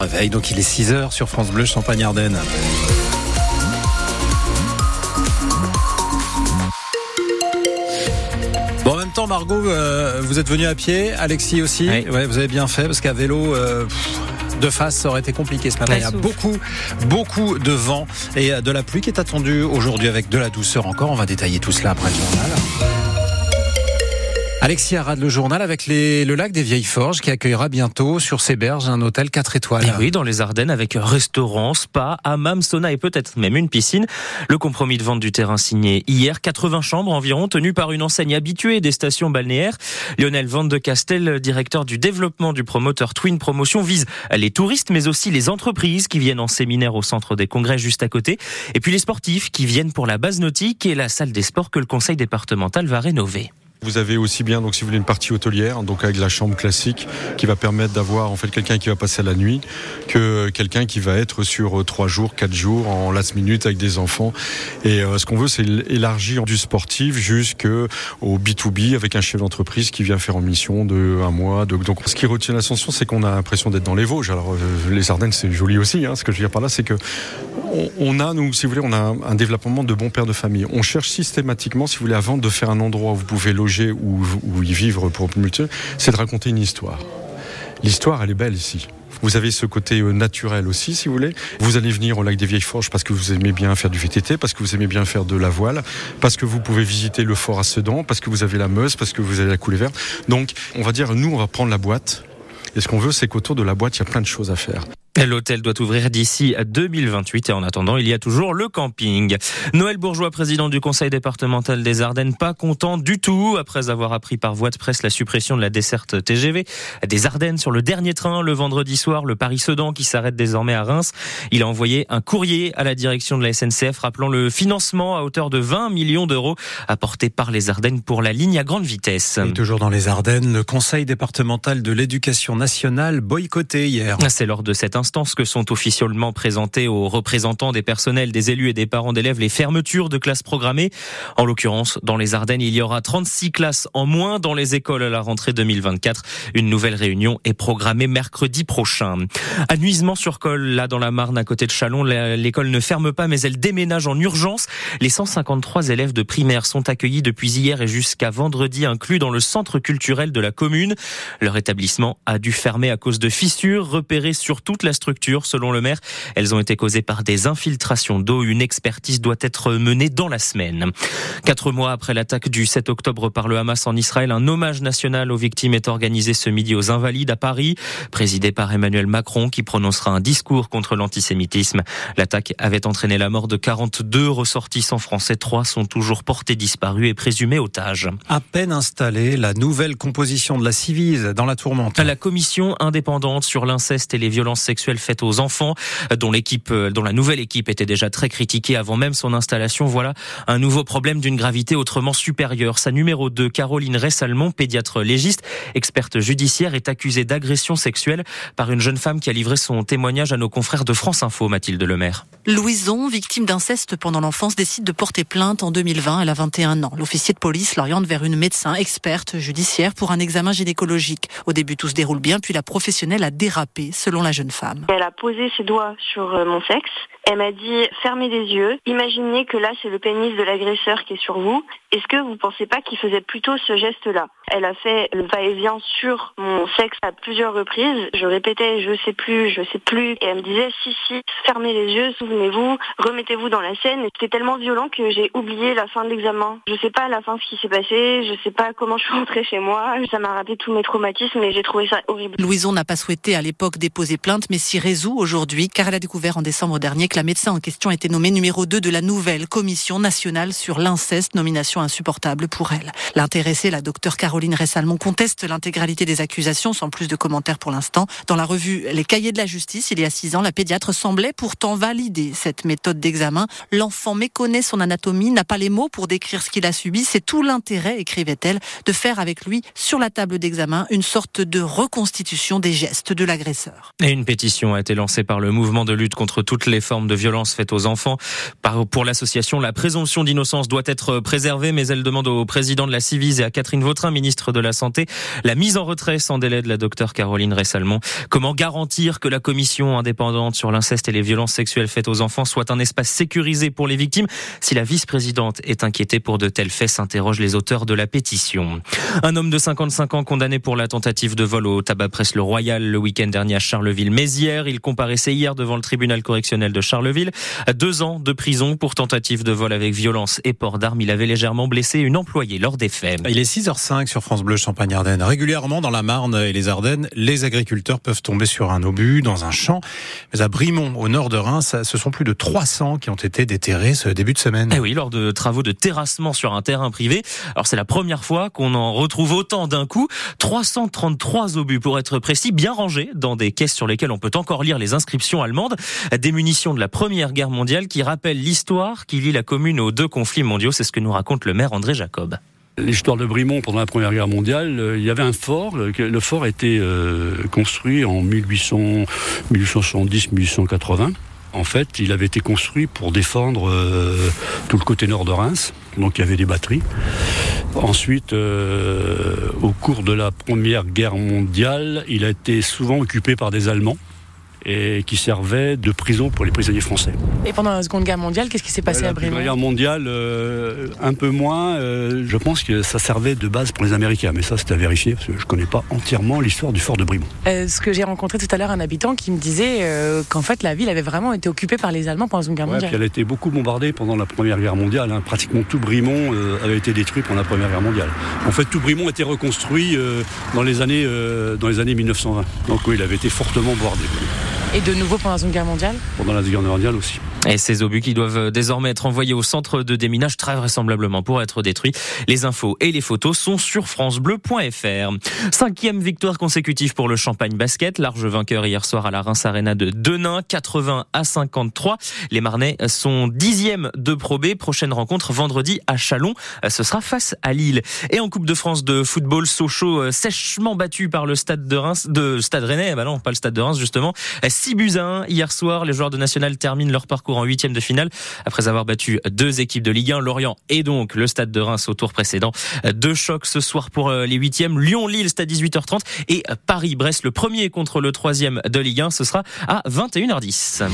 Réveil, donc il est 6h sur France Bleu Champagne-Ardenne. Bon, en même temps, Margot, euh, vous êtes venu à pied, Alexis aussi. Oui. Ouais, vous avez bien fait parce qu'à vélo. euh, pff, de face, ça aurait été compliqué ce matin. Il y a beaucoup, beaucoup de vent et euh, de la pluie qui est attendue aujourd'hui avec de la douceur encore. On va détailler tout cela après le journal. Alexis Arad, le journal avec le lac des Vieilles Forges qui accueillera bientôt sur ses berges un hôtel 4 étoiles. Et oui, dans les Ardennes, avec restaurant, spa, hammam, sauna et peut-être même une piscine. Le compromis de vente du terrain signé hier, 80 chambres environ, tenues par une enseigne habituée des stations balnéaires. Lionel Van de Castel, directeur du développement du promoteur Twin Promotion, vise les touristes, mais aussi les entreprises qui viennent en séminaire au centre des congrès juste à côté. Et puis les sportifs qui viennent pour la base nautique et la salle des sports que le conseil départemental va rénover. Vous avez aussi bien, donc si vous voulez, une partie hôtelière, donc avec la chambre classique, qui va permettre d'avoir en fait quelqu'un qui va passer la nuit, que quelqu'un qui va être sur euh, trois jours, quatre jours en last minute avec des enfants. Et euh, ce qu'on veut, c'est élargir du sportif jusqu'au B2B avec un chef d'entreprise qui vient faire en mission de un mois. De, donc, ce qui retient l'ascension, c'est qu'on a l'impression d'être dans les Vosges. Alors, euh, les Ardennes, c'est joli aussi. Hein. Ce que je veux dire par là, c'est que on, on a, nous, si vous voulez, on a un, développement de bons pères de famille. On cherche systématiquement, si vous voulez, avant de faire un endroit où vous pouvez loger ou, ou y vivre pour multi, c'est de raconter une histoire. L'histoire, elle est belle ici. Vous avez ce côté euh, naturel aussi, si vous voulez. Vous allez venir au lac des Vieilles Forges parce que vous aimez bien faire du VTT, parce que vous aimez bien faire de la voile, parce que vous pouvez visiter le fort à Sedan, parce que vous avez la Meuse, parce que vous avez la coulée verte. Donc, on va dire, nous, on va prendre la boîte. Et ce qu'on veut, c'est qu'autour de la boîte, il y a plein de choses à faire. L'hôtel doit ouvrir d'ici à 2028 et en attendant, il y a toujours le camping. Noël Bourgeois, président du conseil départemental des Ardennes, pas content du tout après avoir appris par voie de presse la suppression de la desserte TGV des Ardennes sur le dernier train le vendredi soir, le Paris-Sedan qui s'arrête désormais à Reims. Il a envoyé un courrier à la direction de la SNCF rappelant le financement à hauteur de 20 millions d'euros apporté par les Ardennes pour la ligne à grande vitesse. Et toujours dans les Ardennes, le Conseil départemental de l'éducation nationale boycotté hier. C'est lors de cette instance que sont officiellement présentées aux représentants des personnels, des élus et des parents d'élèves les fermetures de classes programmées. En l'occurrence, dans les Ardennes, il y aura 36 classes en moins dans les écoles à la rentrée 2024. Une nouvelle réunion est programmée mercredi prochain. À Nuisement-sur-Col, là dans la Marne, à côté de Chalon, l'école ne ferme pas, mais elle déménage en urgence. Les 153 élèves de primaire sont accueillis depuis hier et jusqu'à vendredi, inclus dans le centre culturel de la commune. Leur établissement a dû fermer à cause de fissures repérées sur toute la structure. Selon le maire, elles ont été causées par des infiltrations d'eau. Une expertise doit être menée dans la semaine. Quatre mois après l'attaque du 7 octobre par le Hamas en Israël, un hommage national aux victimes est organisé ce midi aux Invalides à Paris, présidé par Emmanuel Macron qui prononcera un discours contre l'antisémitisme. L'attaque avait entraîné la mort de 42 ressortissants français. Trois sont toujours portés disparus et présumés otages. À peine installée, la nouvelle composition de la Civise dans la tourmente. La commission indépendante sur l'inceste et les violences sexuelles faites aux enfants, dont l'équipe, dont la nouvelle équipe était déjà très critiquée avant même son installation, voilà un nouveau problème d'une gravité autrement supérieure. Sa numéro 2, Caroline Ressalmon, pédiatre légiste, experte judiciaire, est accusée d'agression sexuelle par une jeune femme qui a livré son témoignage à nos confrères de France Info, Mathilde Lemaire. Louison, victime d'inceste pendant l'enfance, décide de porter plainte en 2020. Elle a 21 ans. L'officier de police l'oriente vers une médecin experte judiciaire pour un examen gynécologique. Au début, tout se déroule bien, puis la professionnelle a dérapé, selon la jeune femme. Elle a posé ses doigts sur euh, mon sexe. Elle m'a dit fermez les yeux. Imaginez que là c'est le pénis de l'agresseur qui est sur vous. Est-ce que vous pensez pas qu'il faisait plutôt ce geste-là? Elle a fait le va-et-vient sur mon sexe à plusieurs reprises. Je répétais je sais plus, je sais plus. Et elle me disait si si, fermez les yeux, souvenez-vous, remettez-vous dans la scène. C'était tellement violent que j'ai oublié la fin de l'examen. Je sais pas à la fin ce qui s'est passé. Je sais pas comment je suis rentrée chez moi. Ça m'a rappelé tous mes traumatismes et j'ai trouvé ça horrible. Louison n'a pas souhaité à l'époque déposer plainte, mais s'y résout aujourd'hui, car elle a découvert en décembre dernier que la médecin en question était nommée numéro 2 de la nouvelle commission nationale sur l'inceste, nomination insupportable pour elle. L'intéressée, la docteure Caroline Ressalmon, conteste l'intégralité des accusations, sans plus de commentaires pour l'instant. Dans la revue Les Cahiers de la Justice, il y a six ans, la pédiatre semblait pourtant valider cette méthode d'examen. L'enfant méconnaît son anatomie, n'a pas les mots pour décrire ce qu'il a subi. C'est tout l'intérêt, écrivait-elle, de faire avec lui, sur la table d'examen, une sorte de reconstitution des gestes de l'agresseur. Et une pétition a été lancée par le mouvement de lutte contre toutes les formes de violences faites aux enfants. Pour l'association, la présomption d'innocence doit être préservée, mais elle demande au président de la Civise et à Catherine Vautrin, ministre de la Santé, la mise en retrait sans délai de la docteure Caroline Ressalmon. Comment garantir que la commission indépendante sur l'inceste et les violences sexuelles faites aux enfants soit un espace sécurisé pour les victimes Si la vice-présidente est inquiétée pour de tels faits, s'interrogent les auteurs de la pétition. Un homme de 55 ans condamné pour la tentative de vol au tabac presse le Royal le week-end dernier à Charleville-Mézières. Il comparaissait hier devant le tribunal correctionnel de Charleville. Deux ans de prison pour tentative de vol avec violence et port d'armes. Il avait légèrement blessé une employée lors des faits. Il est 6h05 sur France Bleu Champagne-Ardenne. Régulièrement dans la Marne et les Ardennes, les agriculteurs peuvent tomber sur un obus dans un champ. Mais à Brimont, au nord de Reims, ce sont plus de 300 qui ont été déterrés ce début de semaine. Eh oui, lors de travaux de terrassement sur un terrain privé. Alors c'est la première fois qu'on en retrouve autant d'un coup. 333 obus pour être précis, bien rangés dans des caisses sur lesquelles on peut encore lire les inscriptions allemandes. Des munitions de la Première Guerre mondiale qui rappellent l'histoire qui lie la commune aux deux conflits mondiaux. C'est ce que nous raconte le maire André Jacob l'histoire de Brimont pendant la Première Guerre mondiale, euh, il y avait un fort. Le, fort a été euh, construit en 1870-1880. En fait, il avait été construit pour défendre euh, tout le côté nord de Reims. Donc il y avait des batteries. Ensuite, au cours de la Première Guerre mondiale, il a été souvent occupé par des Allemands et qui servait de prison pour les prisonniers français. Et pendant la Seconde Guerre mondiale, qu'est-ce qui s'est passé à Brimont La Guerre mondiale, euh, un peu moins. Euh, je pense que ça servait de base pour les Américains, mais ça c'est à vérifier parce que je ne connais pas entièrement l'histoire du fort de Brimont. Euh, ce que j'ai rencontré tout à l'heure un habitant qui me disait qu'en fait la ville avait vraiment été occupée par les Allemands pendant la Seconde Guerre mondiale. elle a été beaucoup bombardée pendant la Première Guerre mondiale. Hein. Pratiquement tout Brimont avait été détruit pendant la Première Guerre mondiale. En fait, tout Brimont a été reconstruit dans les années dans les années 1920. Donc oui, il avait été fortement bombardé. Et de nouveau pendant la Seconde Guerre mondiale Pendant la Seconde Guerre mondiale aussi. Et ces obus qui doivent désormais être envoyés au centre de déminage très vraisemblablement pour être détruits. Les infos et les photos sont sur francebleu.fr. Cinquième victoire consécutive pour le Champagne Basket. Large vainqueur hier soir à la Reims Arena de Denain, 80 à 53. Les Marnais sont dixième de Pro B. Prochaine rencontre vendredi à Chalon. Ce sera face à Lille. Et en Coupe de France de football, Sochaux euh, sèchement battu par le Stade de Reims, de Stade Rennais. Bah non, pas le Stade de Reims justement. 6 buts à 1 hier soir. Les joueurs de National terminent leur parcours en huitième de finale après avoir battu deux équipes de Ligue 1, Lorient et donc le Stade de Reims au tour précédent. Deux chocs ce soir pour euh, les huitièmes. Lyon-Lille, stade 18h30 et Paris-Brest, le premier contre le troisième de Ligue 1. Ce sera à 21h10.